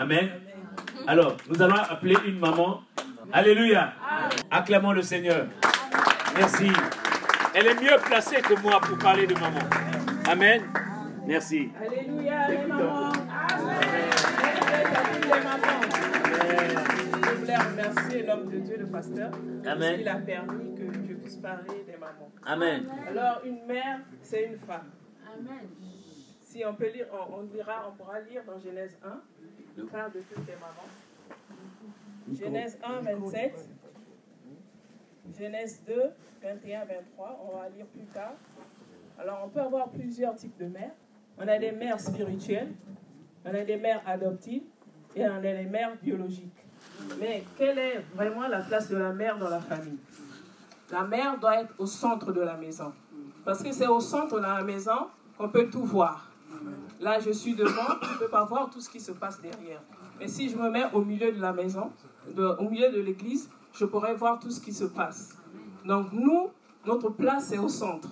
Amen. Alors, nous allons appeler une maman. Alléluia. Acclamons le Seigneur. Merci. Elle est mieux placée que moi pour parler de maman. Amen. Merci. Alléluia, les mamans. Amen. Je voulais remercier l'homme de Dieu, le pasteur, parce qu'il a permis que je puisse parler des mamans. Amen. Alors, une mère, c'est une femme. Amen. Si on peut lire, on, dira, on pourra lire dans Genèse 1, le parle de toutes les mamans. Genèse 1, 27. Genèse 2, 21, 23. On va lire plus tard. Alors, on peut avoir plusieurs types de mères. On a des mères spirituelles, on a des mères adoptives et on a des mères biologiques. Mais quelle est vraiment la place de la mère dans la famille? La mère doit être au centre de la maison. Parce que c'est au centre de la maison qu'on peut tout voir. Là, je suis devant, je ne peux pas voir tout ce qui se passe derrière. Mais si je me mets au milieu de la maison, au milieu de l'église, je pourrais voir tout ce qui se passe. Donc nous, notre place est au centre.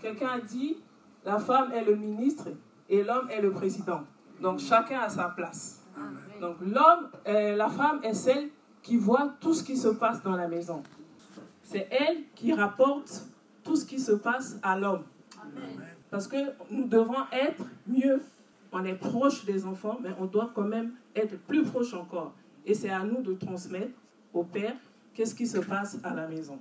Quelqu'un a dit, la femme est le ministre et l'homme est le président. Donc chacun a sa place. Donc l'homme, euh, la femme est celle qui voit tout ce qui se passe dans la maison. C'est elle qui rapporte tout ce qui se passe à l'homme. Parce que nous devons être mieux. On est proche des enfants, mais on doit quand même être plus proche encore. Et c'est à nous de transmettre au père qu'est-ce qui se passe à la maison.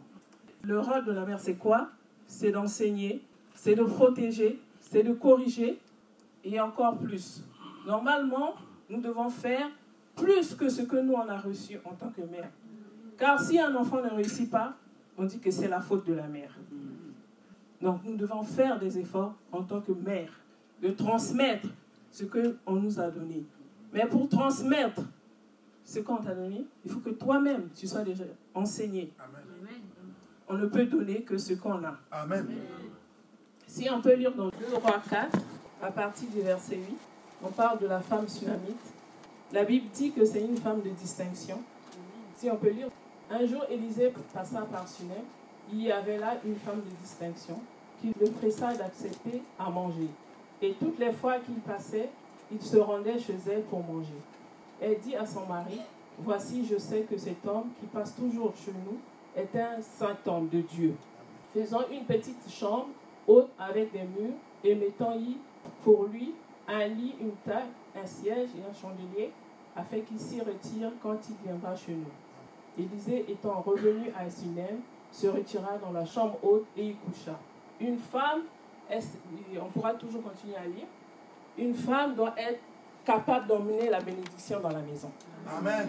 Le rôle de la mère, c'est quoi? C'est d'enseigner, c'est de protéger, c'est de corriger et encore plus. Normalement, nous devons faire plus que ce que nous on a reçu en tant que mère. Car si un enfant ne réussit pas, on dit que c'est la faute de la mère. Donc nous devons faire des efforts en tant que mère, de transmettre ce qu'on nous a donné. Mais pour transmettre ce qu'on t'a donné, il faut que toi-même, tu sois déjà enseigné. On ne peut donner que ce qu'on a. Amen. Si on peut lire dans 2 Rois 4, à partir du verset 8, on parle de la femme sunamite. La Bible dit que c'est une femme de distinction. Si on peut lire, un jour Élisée passa par Sunem, il y avait là une femme de distinction le pressa d'accepter à manger. Et toutes les fois qu'il passait, il se rendait chez elle pour manger. Elle dit à son mari, Voici, je sais que cet homme qui passe toujours chez nous est un saint homme de Dieu. Faisons une petite chambre haute avec des murs et mettons-y pour lui un lit, une table, un siège et un chandelier, afin qu'il s'y retire quand il viendra chez nous. Élisée étant revenu à Sunem, se retira dans la chambre haute et y coucha. Une femme, on pourra toujours continuer à lire, une femme doit être capable d'emmener la bénédiction dans la maison. Amen.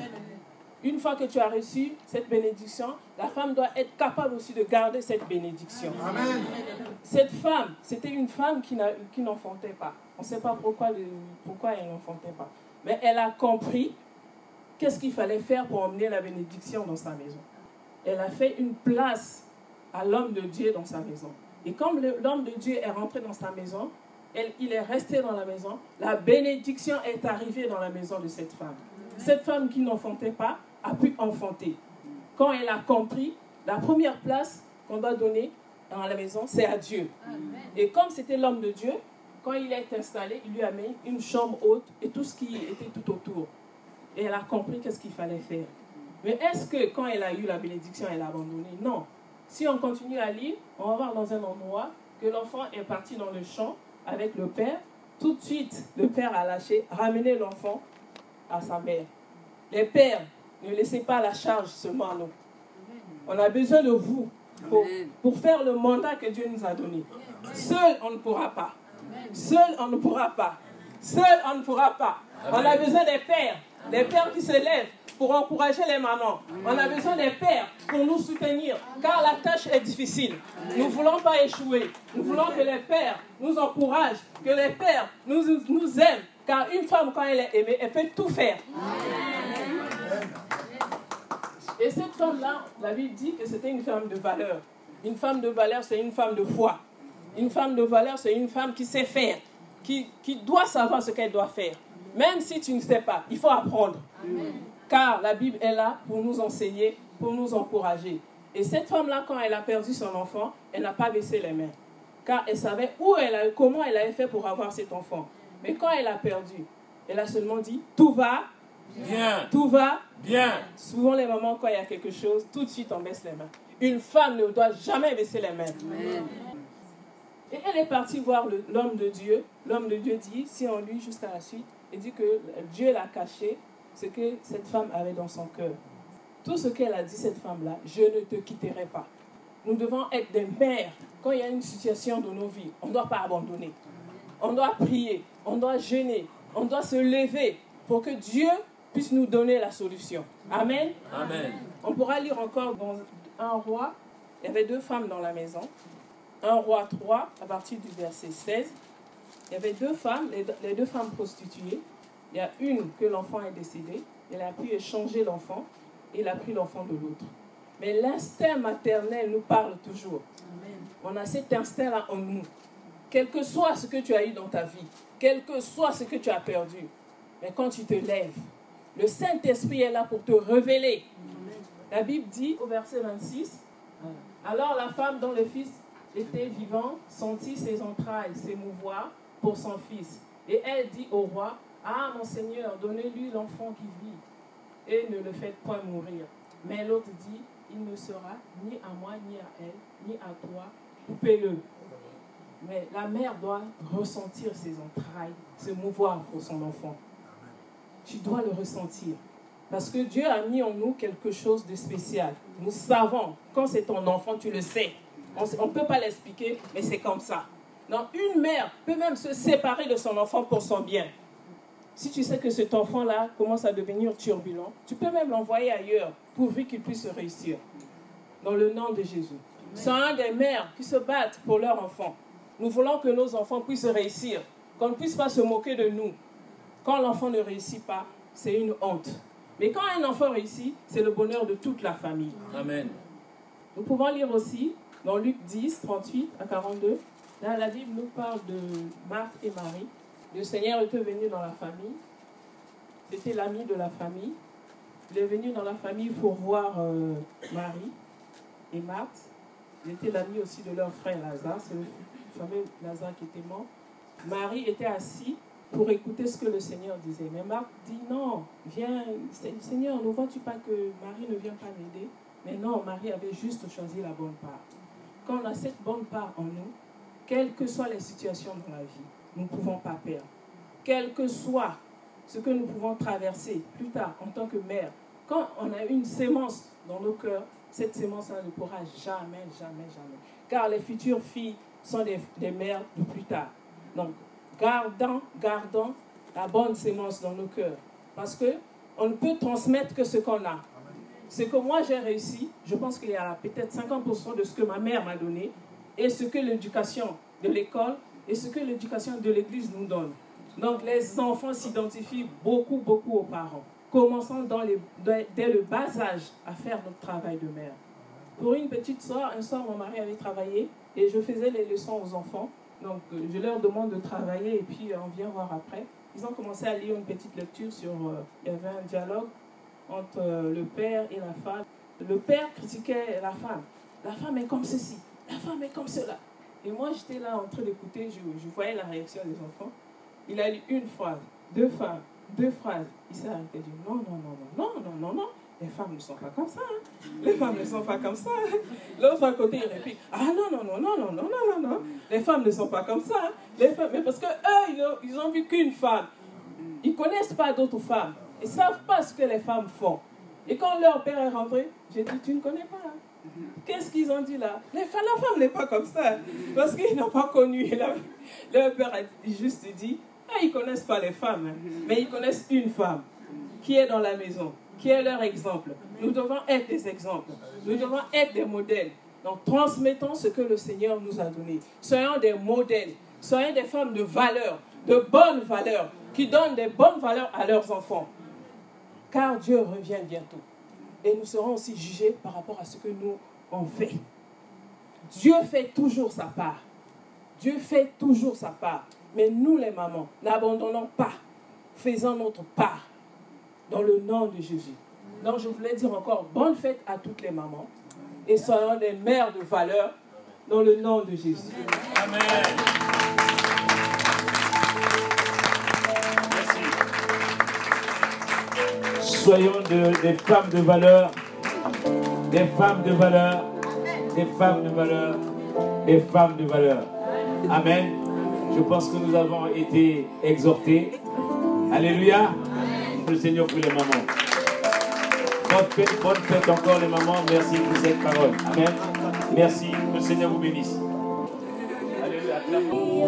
Une fois que tu as reçu cette bénédiction, la femme doit être capable aussi de garder cette bénédiction. Amen. Cette femme, c'était une femme qui n'enfantait pas. On ne sait pas pourquoi, pourquoi elle n'enfantait pas. Mais elle a compris qu'est-ce qu'il fallait faire pour emmener la bénédiction dans sa maison. Elle a fait une place à l'homme de Dieu dans sa maison. Et comme l'homme de Dieu est rentré dans sa maison, il est resté dans la maison, la bénédiction est arrivée dans la maison de cette femme. Cette femme qui n'enfantait pas a pu enfanter. Quand elle a compris, la première place qu'on doit donner dans la maison, c'est à Dieu. Et comme c'était l'homme de Dieu, quand il est installé, il lui a mis une chambre haute et tout ce qui était tout autour. Et elle a compris qu'est-ce qu'il fallait faire. Mais est-ce que quand elle a eu la bénédiction, elle a abandonné? Non. Si on continue à lire, on va voir dans un endroit que l'enfant est parti dans le champ avec le père. Tout de suite, le père a lâché, ramené l'enfant à sa mère. Les pères, ne laissez pas la charge seulement à nous. On a besoin de vous pour, pour faire le mandat que Dieu nous a donné. Seul, on ne pourra pas. Seul, on ne pourra pas. Seul, on ne pourra pas. On a besoin des pères, des pères qui se lèvent pour encourager les mamans. On a besoin des pères pour nous soutenir, car la tâche est difficile. Nous ne voulons pas échouer. Nous voulons que les pères nous encouragent, que les pères nous, nous aiment, car une femme, quand elle est aimée, elle peut tout faire. Et cette femme-là, la Bible dit que c'était une femme de valeur. Une femme de valeur, c'est une femme de foi. Une femme de valeur, c'est une femme qui sait faire, qui, qui doit savoir ce qu'elle doit faire. Même si tu ne sais pas, il faut apprendre. Car la Bible est là pour nous enseigner, pour nous encourager. Et cette femme-là, quand elle a perdu son enfant, elle n'a pas baissé les mains. Car elle savait où elle a, comment elle avait fait pour avoir cet enfant. Mais quand elle a perdu, elle a seulement dit, tout va Bien. Tout va Bien. Souvent, les mamans, quand il y a quelque chose, tout de suite, on baisse les mains. Une femme ne doit jamais baisser les mains. Et elle est partie voir l'homme de Dieu. L'homme de Dieu dit, si on lit jusqu'à la suite, il dit que Dieu l'a caché ce que cette femme avait dans son cœur. Tout ce qu'elle a dit, cette femme-là, je ne te quitterai pas. Nous devons être des mères. Quand il y a une situation dans nos vies, on ne doit pas abandonner. On doit prier, on doit jeûner, on doit se lever pour que Dieu puisse nous donner la solution. Amen. Amen. On pourra lire encore dans un roi, il y avait deux femmes dans la maison. Un roi 3, à partir du verset 16. Il y avait deux femmes, les, les deux femmes prostituées. Il y a une que l'enfant est décédé. Elle a pu échanger l'enfant et il a pris l'enfant de l'autre. Mais l'instinct maternel nous parle toujours. On a cet instinct-là en nous. Quel que soit ce que tu as eu dans ta vie, quel que soit ce que tu as perdu, mais quand tu te lèves, le Saint-Esprit est là pour te révéler. La Bible dit au verset 26, alors la femme dont le fils était vivant sentit ses entrailles s'émouvoir pour son fils. Et elle dit au roi, Ah mon Seigneur, donnez-lui l'enfant qui vit et ne le faites point mourir. Mais l'autre dit, il ne sera ni à moi, ni à elle, ni à toi, coupez-le. Mais la mère doit ressentir ses entrailles, se mouvoir pour son enfant. Tu dois le ressentir. Parce que Dieu a mis en nous quelque chose de spécial. Nous savons, quand c'est ton enfant, tu le sais. On ne peut pas l'expliquer, mais c'est comme ça. Donc, une mère peut même se séparer de son enfant pour son bien. Si tu sais que cet enfant-là commence à devenir turbulent, tu peux même l'envoyer ailleurs pourvu qu'il puisse réussir. Dans le nom de Jésus. C'est un des mères qui se battent pour leur enfant. Nous voulons que nos enfants puissent réussir, qu'on ne puisse pas se moquer de nous. Quand l'enfant ne réussit pas, c'est une honte. Mais quand un enfant réussit, c'est le bonheur de toute la famille. Amen. Nous pouvons lire aussi dans Luc 10, 38 à 42. Là, la Bible nous parle de Marthe et Marie. Le Seigneur était venu dans la famille. C'était l'ami de la famille. Il est venu dans la famille pour voir euh, Marie et Marthe. Il était l'ami aussi de leur frère Lazare. C'est le fameux Lazare qui était mort. Marie était assise pour écouter ce que le Seigneur disait. Mais Marthe dit non, viens, Seigneur, ne vois-tu pas que Marie ne vient pas m'aider? Mais non, Marie avait juste choisi la bonne part. Quand on a cette bonne part en nous, quelles que soient les situations dans la vie, nous ne pouvons pas perdre. Quel que soit ce que nous pouvons traverser plus tard en tant que mère, quand on a une sémence dans nos cœurs, cette sémence-là ne pourra jamais, jamais, jamais. Car les futures filles sont des, mères de plus tard. Donc, gardons, gardons la bonne sémence dans nos cœurs. Parce que on ne peut transmettre que ce qu'on a. Ce que moi j'ai réussi, je pense qu'il y a peut-être 50% de ce que ma mère m'a donné et ce que l'éducation de l'école et ce que l'éducation de l'église nous donne. Donc les enfants s'identifient beaucoup, beaucoup aux parents. Commençons dès le bas âge à faire notre travail de mère. Pour une petite soeur, un soir, mon mari avait travaillé et je faisais les leçons aux enfants. Donc je leur demande de travailler et puis on vient voir après. Ils ont commencé à lire une petite lecture sur... Euh, il y avait un dialogue entre euh, le père et la femme. Le père critiquait la femme. La femme est comme ceci, la femme est comme cela. Et moi, j'étais là en train d'écouter, je, voyais la réaction des enfants. Il a lu une phrase, deux phrases, deux phrases. Il s'est arrêté et dit non, non, non, non, non, non, non, non. Les femmes ne sont pas comme ça. Hein. Les femmes ne sont pas comme ça. L'autre à côté, il répète Ah non, non, non, non, non, non, non, non, non. Les femmes ne sont pas comme ça. Hein. Les femmes, mais parce que eux, ils ont, ils ont vu qu'une femme. Ils ne connaissent pas d'autres femmes. Ils ne savent pas ce que les femmes font. Et quand leur père est rentré, j'ai dit Tu ne connais pas. Hein. Qu'est-ce qu'ils ont dit là? Les La femme n'est pas comme ça. Parce qu'ils n'ont pas connu. Leur père a juste dit ah, Ils ne connaissent pas les femmes, mais ils connaissent une femme qui est dans la maison, qui est leur exemple. Nous devons être des exemples. Nous devons être des modèles. Donc, transmettons ce que le Seigneur nous a donné. Soyons des modèles. Soyons des femmes de valeur, de bonnes valeurs, qui donnent des bonnes valeurs à leurs enfants. Car Dieu revient bientôt. Et nous serons aussi jugés par rapport à ce que nous on fait. Dieu fait toujours sa part. Dieu fait toujours sa part. Mais nous, les mamans, n'abandonnons pas. Faisons notre part dans le nom de Jésus. Donc, je voulais dire encore bonne fête à toutes les mamans et soyons des mères de valeur dans le nom de Jésus. Amen. Soyons des femmes de valeur, des femmes de valeur, des femmes de valeur, des femmes de valeur. Amen. Je pense que nous avons été exhortés. Alléluia. Le Seigneur pour les mamans. Bonne fête, bonne fête encore les mamans. Merci pour cette parole. Amen. Merci. Le Seigneur vous bénisse. qui